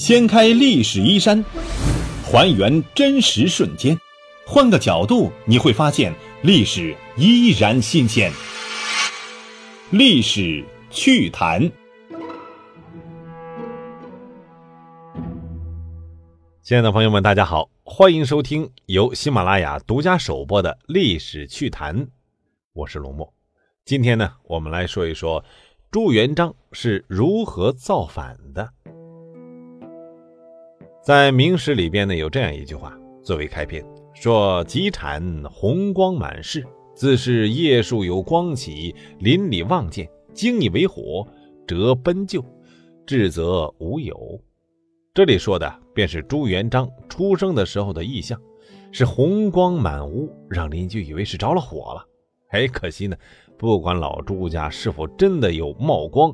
掀开历史衣衫，还原真实瞬间，换个角度你会发现历史依然新鲜。历史趣谈，亲爱的朋友们，大家好，欢迎收听由喜马拉雅独家首播的《历史趣谈》，我是龙墨。今天呢，我们来说一说朱元璋是如何造反的。在明史里边呢，有这样一句话作为开篇，说：“己产红光满室，自是夜树有光起，邻里望见，惊以为火，折奔救，至则无有。”这里说的便是朱元璋出生的时候的异象，是红光满屋，让邻居以为是着了火了。哎，可惜呢，不管老朱家是否真的有冒光，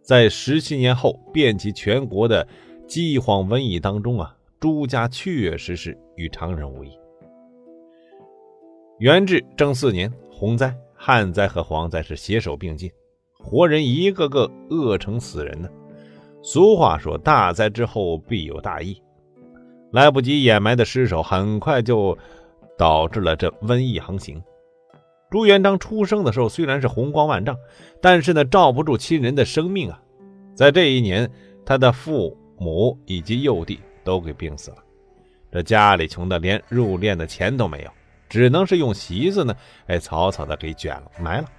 在十七年后遍及全国的。饥荒瘟疫当中啊，朱家确实是与常人无异。元至正四年，洪灾、旱灾和蝗灾是携手并进，活人一个个饿成死人呢。俗话说：“大灾之后必有大疫。”来不及掩埋的尸首，很快就导致了这瘟疫横行。朱元璋出生的时候虽然是红光万丈，但是呢，罩不住亲人的生命啊。在这一年，他的父。母以及幼弟都给病死了，这家里穷的连入殓的钱都没有，只能是用席子呢，哎，草草的给卷了埋了。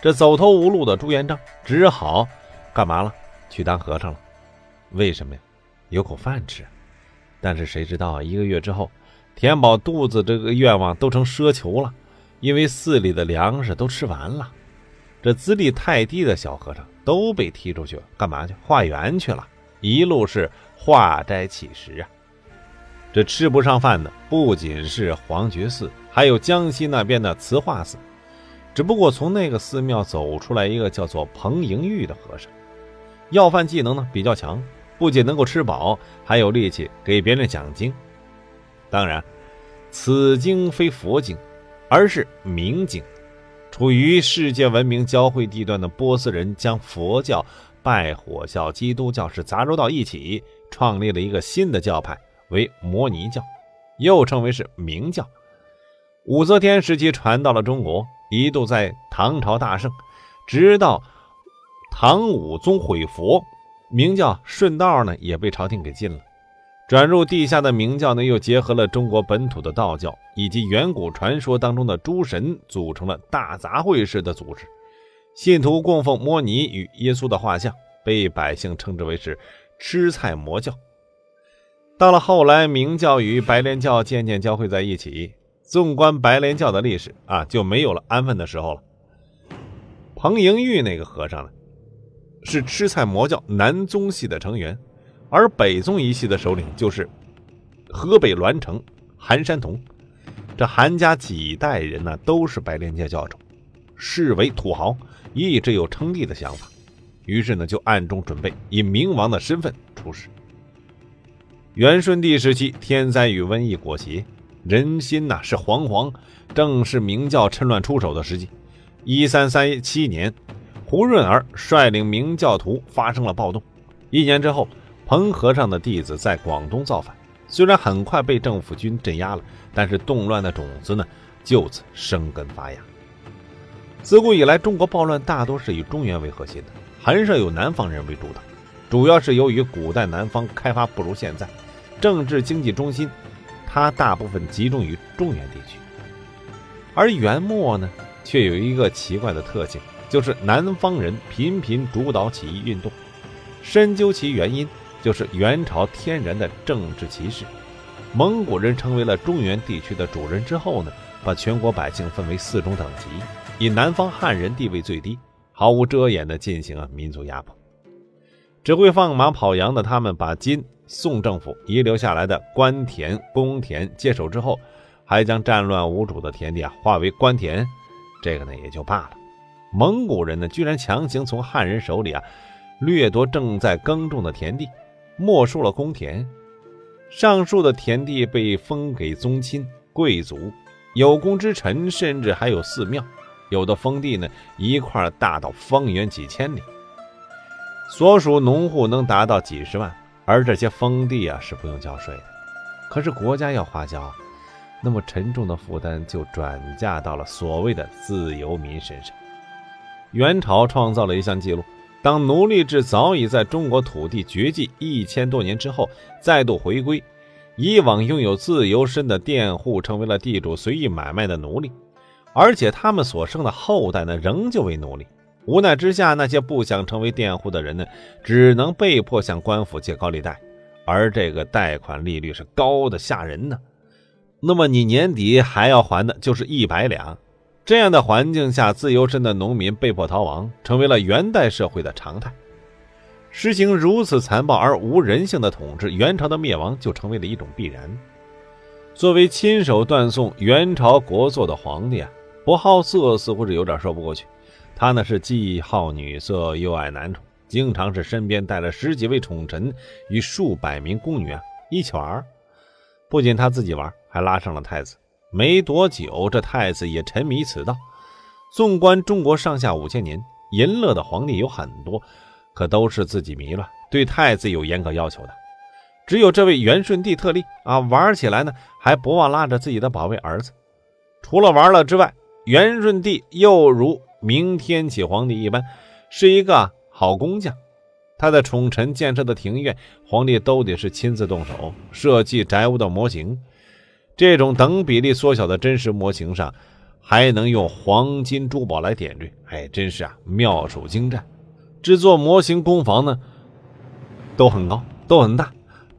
这走投无路的朱元璋只好干嘛了？去当和尚了。为什么呀？有口饭吃。但是谁知道一个月之后，填饱肚子这个愿望都成奢求了，因为寺里的粮食都吃完了。这资历太低的小和尚都被踢出去，干嘛去？化缘去了。一路是化斋乞食啊，这吃不上饭的不仅是黄觉寺，还有江西那边的慈化寺。只不过从那个寺庙走出来一个叫做彭莹玉的和尚，要饭技能呢比较强，不仅能够吃饱，还有力气给别人讲经。当然，此经非佛经，而是明经。处于世界文明交汇地段的波斯人将佛教。拜火教、基督教是杂糅到一起，创立了一个新的教派，为摩尼教，又称为是明教。武则天时期传到了中国，一度在唐朝大盛，直到唐武宗毁佛，明教顺道呢也被朝廷给禁了。转入地下的明教呢，又结合了中国本土的道教以及远古传说当中的诸神，组成了大杂烩式的组织。信徒供奉摩尼与耶稣的画像，被百姓称之为是吃菜魔教。到了后来，明教与白莲教渐渐交汇在一起。纵观白莲教的历史啊，就没有了安分的时候了。彭莹玉那个和尚呢，是吃菜魔教南宗系的成员，而北宗一系的首领就是河北栾城韩山童。这韩家几代人呢，都是白莲教教主，视为土豪。一直有称帝的想法，于是呢就暗中准备以明王的身份出使。元顺帝时期，天灾与瘟疫裹挟，人心呐是惶惶，正是明教趁乱出手的时机。一三三七年，胡润儿率领明教徒发生了暴动。一年之后，彭和尚的弟子在广东造反，虽然很快被政府军镇压了，但是动乱的种子呢就此生根发芽。自古以来，中国暴乱大多是以中原为核心的，很少有南方人为主导。主要是由于古代南方开发不如现在，政治经济中心它大部分集中于中原地区。而元末呢，却有一个奇怪的特性，就是南方人频频主导起义运动。深究其原因，就是元朝天然的政治歧视。蒙古人成为了中原地区的主人之后呢，把全国百姓分为四种等级。以南方汉人地位最低，毫无遮掩地进行了民族压迫。只会放马跑羊的他们，把金宋政府遗留下来的官田、公田接手之后，还将战乱无主的田地啊划为官田，这个呢也就罢了。蒙古人呢，居然强行从汉人手里啊掠夺正在耕种的田地，没收了公田。上述的田地被封给宗亲、贵族、有功之臣，甚至还有寺庙。有的封地呢，一块大到方圆几千里，所属农户能达到几十万，而这些封地啊是不用交税的。可是国家要花销，那么沉重的负担就转嫁到了所谓的自由民身上。元朝创造了一项记录：当奴隶制早已在中国土地绝迹一千多年之后，再度回归，以往拥有自由身的佃户成为了地主随意买卖的奴隶，而且他们所生的后代呢，仍旧为奴隶。无奈之下，那些不想成为佃户的人呢，只能被迫向官府借高利贷，而这个贷款利率是高的吓人呢。那么你年底还要还的就是一百两。这样的环境下，自由身的农民被迫逃亡，成为了元代社会的常态。实行如此残暴而无人性的统治，元朝的灭亡就成为了一种必然。作为亲手断送元朝国祚的皇帝啊，不好色似乎是有点说不过去。他呢是既好女色又爱男宠，经常是身边带了十几位宠臣与数百名宫女啊一起玩。不仅他自己玩，还拉上了太子。没多久，这太子也沉迷此道。纵观中国上下五千年，淫乐的皇帝有很多，可都是自己迷了，对太子有严格要求的。只有这位元顺帝特例啊，玩起来呢还不忘拉着自己的宝贝儿子。除了玩乐之外，元顺帝又如明天启皇帝一般，是一个好工匠。他的宠臣建设的庭院，皇帝都得是亲自动手设计宅屋的模型。这种等比例缩小的真实模型上，还能用黄金珠宝来点缀，哎，真是啊，妙手精湛。制作模型工房呢，都很高，都很大。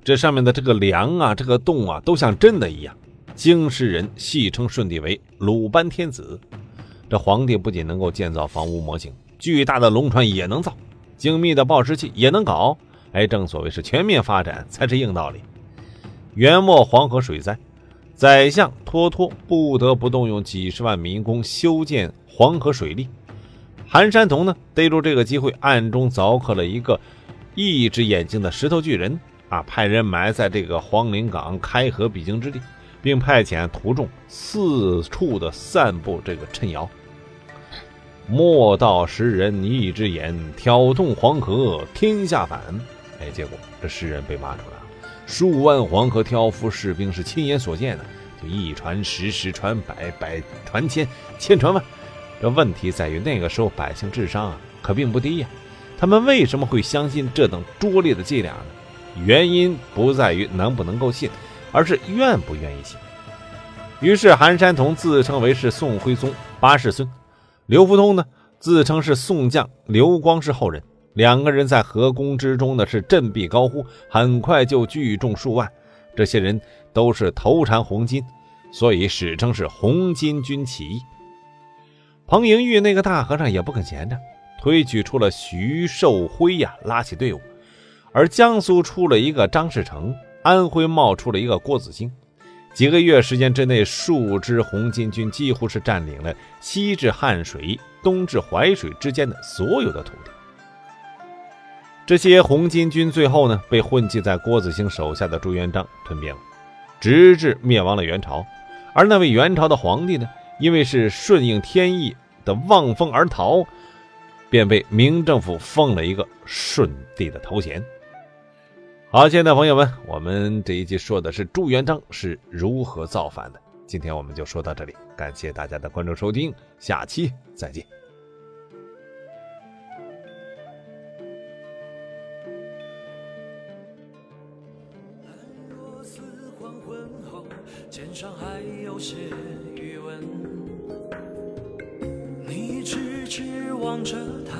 这上面的这个梁啊，这个洞啊，都像真的一样。京师人戏称舜帝为鲁班天子。这皇帝不仅能够建造房屋模型，巨大的龙船也能造，精密的报时器也能搞。哎，正所谓是全面发展才是硬道理。元末黄河水灾。宰相脱脱不得不动用几十万民工修建黄河水利。韩山童呢，逮住这个机会，暗中凿刻了一个一只眼睛的石头巨人啊，派人埋在这个黄陵岗开河必经之地，并派遣徒众四处的散布这个谶谣：“莫道石人一只眼，挑动黄河天下反。”哎，结果这诗人被挖出来。数万黄河挑夫士兵是亲眼所见的，就一传十，十传百，百传千，千传万。这问题在于那个时候百姓智商啊可并不低呀，他们为什么会相信这等拙劣的伎俩呢？原因不在于能不能够信，而是愿不愿意信。于是韩山童自称为是宋徽宗八世孙，刘福通呢自称是宋将刘光世后人。两个人在河宫之中呢，是振臂高呼，很快就聚众数万。这些人都是头缠红巾，所以史称是红巾军起义。彭莹玉那个大和尚也不肯闲着，推举出了徐寿辉呀，拉起队伍；而江苏出了一个张士诚，安徽冒出了一个郭子兴。几个月时间之内，数支红巾军几乎是占领了西至汉水、东至淮水之间的所有的土地。这些红巾军最后呢，被混迹在郭子兴手下的朱元璋吞并了，直至灭亡了元朝。而那位元朝的皇帝呢，因为是顺应天意的望风而逃，便被明政府封了一个顺帝的头衔。好，亲爱的朋友们，我们这一集说的是朱元璋是如何造反的。今天我们就说到这里，感谢大家的关注收听，下期再见。望着他，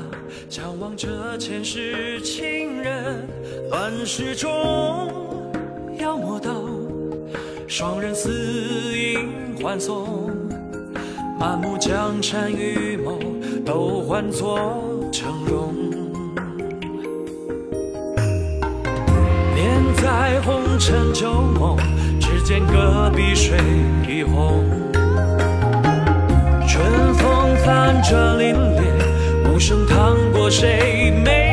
向往着前世情人，乱世中妖魔道双人死影欢送，满目江山与梦都换作峥嵘，念在红尘旧梦。只见隔壁水一红，泛着凛冽，无声淌过谁眉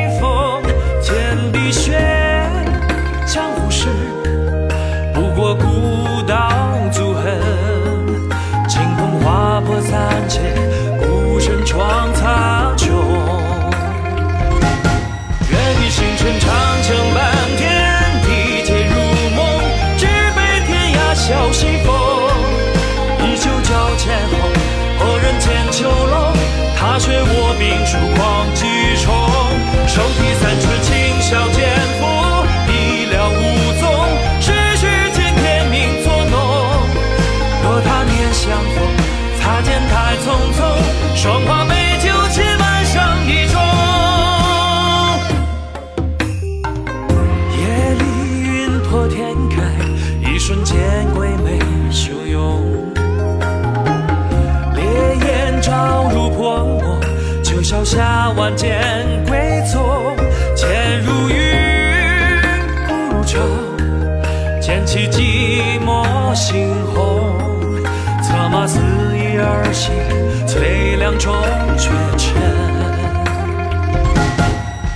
手寂寞猩红。策马肆意而行，催凉中绝尘。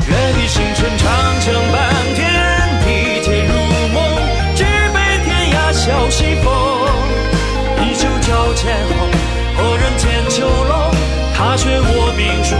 愿你星辰长枪半天地皆如梦，只悲天涯笑西风。一酒浇千红，何人见秋龙？踏雪卧冰霜